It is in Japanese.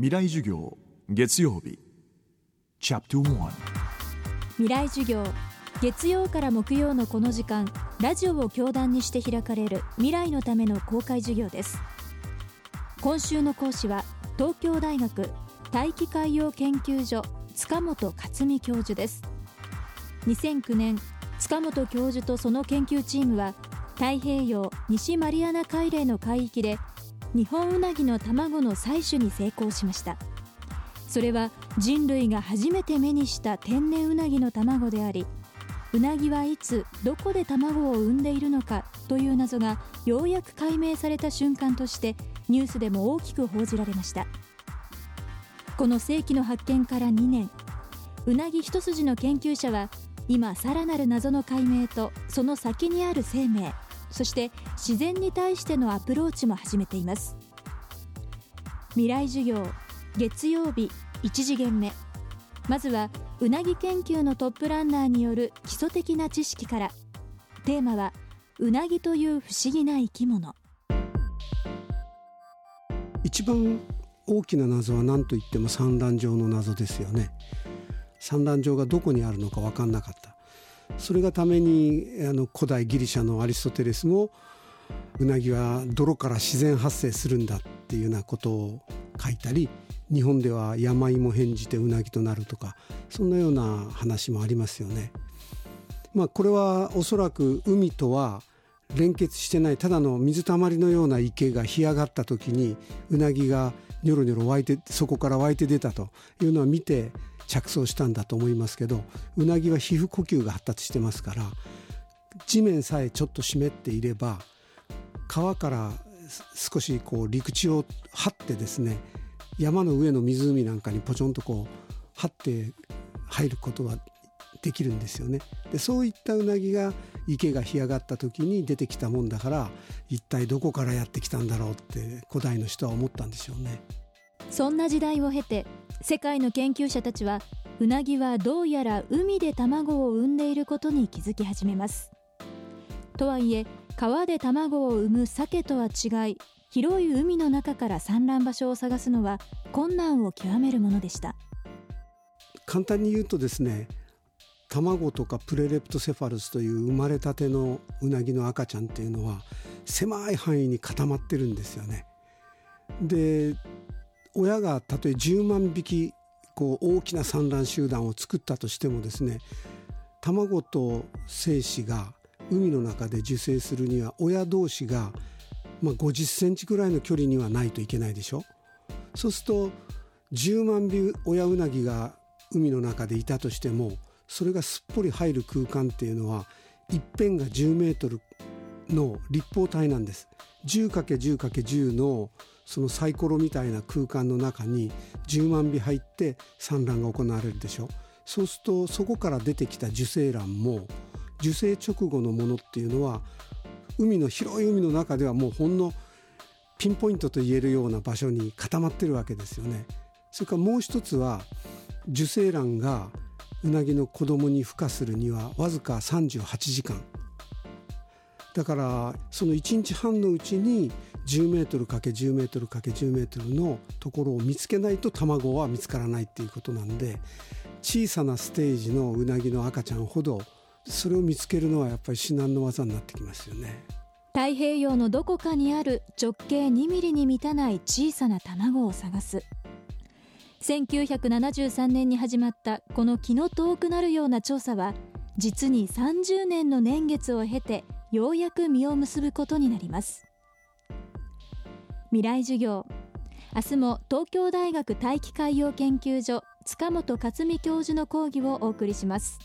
未来授業月曜日。チャプト1未来授業月曜から木曜のこの時間ラジオを教壇にして開かれる未来のための公開授業です。今週の講師は東京大学大気海洋研究所塚本克美教授です。2009年塚本教授とその研究チームは太平洋西マリアナ海嶺の海域で日本ウナギの卵の採取に成功しました。それは人類が初めて目にした天然ウナギの卵でありウナギはいつどこで卵を産んでいるのかという謎がようやく解明された瞬間としてニュースでも大きく報じられました。この世紀の発見から2年。うなぎ一筋の研究者は今さらなる謎の解明とその先にある生命そして自然に対してのアプローチも始めています。未来授業月曜日1次元目。まずはうなぎ研究のトップランナーによる基礎的な知識から。テーマはうなぎという不思議な生き物。一番大きな謎は何といっても産卵場の謎ですよね。産卵場がどこにあるのか分かんなかった。それがためにあの古代ギリシャのアリストテレスもうなぎは泥から自然発生するんだっていうようなことを書いたり日本では山芋変じてうなぎとなるとかそんなような話もありますよね。まあこれはおそらく海とは連結してないただの水たまりのような池が干上がった時にうなぎがニョロニョロ湧いてそこから湧いて出たというのは見て着想したんだと思いますけどうなぎは皮膚呼吸が発達してますから地面さえちょっと湿っていれば川から少しこう陸地を張ってですね山の上の湖なんかにポチョンとこう張って入ることができるんですよね。でそういったうなぎが池が干上がった時に出てきたもんだから一体どこからやってきたんだろうって古代の人は思ったんでしょうね。そんな時代を経て世界の研究者たちはうなぎはどうやら海で卵を産んでいることに気づき始めますとはいえ川で卵を産む鮭とは違い広い海の中から産卵場所を探すのは困難を極めるものでした簡単に言うとですね卵とかプレレプトセファルスという生まれたてのうなぎの赤ちゃんっていうのは狭い範囲に固まってるんですよね。で親がたとえ10万匹こう大きな産卵集団を作ったとしてもですね卵と精子が海の中で受精するには親同士が、まあ、50センチぐらいの距離にはないといけないでしょ。そうすると10万尾親うなぎが海の中でいたとしてもそれがすっぽり入る空間っていうのは一辺が10メートルの立方体なんです。10×10×10 のそのサイコロみたいな空間の中に10万尾入って産卵が行われるでしょそうするとそこから出てきた受精卵も受精直後のものっていうのは海の広い海の中ではもうほんのピンポイントと言えるような場所に固まってるわけですよね。それからもう一つは受精卵がうなぎの子供に孵化するにはわずか38時間だからその1日半のうちに10メートル ×10 メートル ×10 メートルのところを見つけないと卵は見つからないっていうことなんで小さなステージのうなぎの赤ちゃんほどそれを見つけるのはやっぱり至難の技になってきますよね。太平洋のどこかにある直径2ミリに満たない小さな卵を探す。1973年に始まったこの気の遠くなるような調査は実に30年の年月を経てようやく実を結ぶことになります。未来授業。明日も東京大学大気海洋研究所塚本克美教授の講義をお送りします。